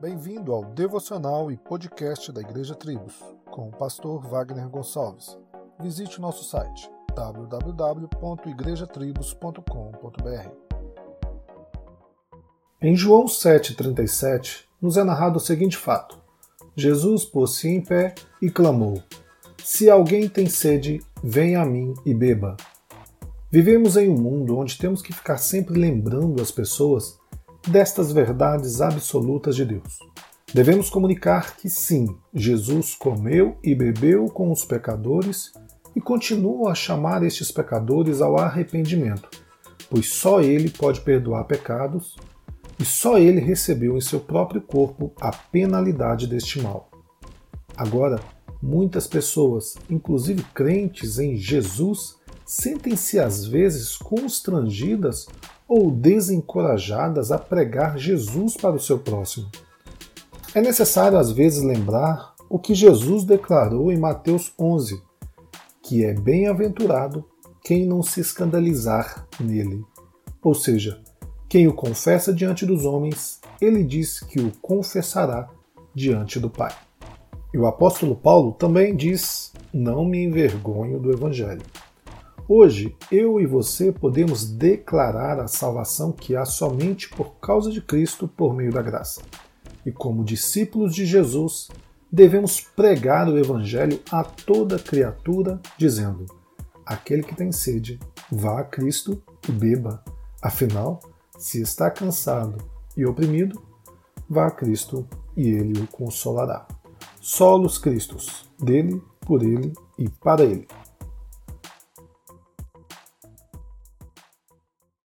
Bem-vindo ao devocional e podcast da Igreja Tribos, com o pastor Wagner Gonçalves. Visite nosso site www.igrejatribos.com.br. Em João 7,37, nos é narrado o seguinte fato: Jesus pôs-se em pé e clamou: Se alguém tem sede, venha a mim e beba. Vivemos em um mundo onde temos que ficar sempre lembrando as pessoas destas verdades absolutas de Deus. Devemos comunicar que sim, Jesus comeu e bebeu com os pecadores e continua a chamar estes pecadores ao arrependimento, pois só Ele pode perdoar pecados e só Ele recebeu em seu próprio corpo a penalidade deste mal. Agora, muitas pessoas, inclusive crentes em Jesus, sentem-se às vezes constrangidas ou desencorajadas a pregar Jesus para o seu próximo. É necessário às vezes lembrar o que Jesus declarou em Mateus 11, que é bem-aventurado quem não se escandalizar nele. Ou seja, quem o confessa diante dos homens, ele diz que o confessará diante do Pai. E o apóstolo Paulo também diz: Não me envergonho do Evangelho. Hoje, eu e você podemos declarar a salvação que há somente por causa de Cristo por meio da graça. E como discípulos de Jesus, devemos pregar o Evangelho a toda criatura, dizendo: Aquele que tem sede, vá a Cristo e beba. Afinal, se está cansado e oprimido, vá a Cristo e ele o consolará. Solos Cristos, dele, por ele e para ele.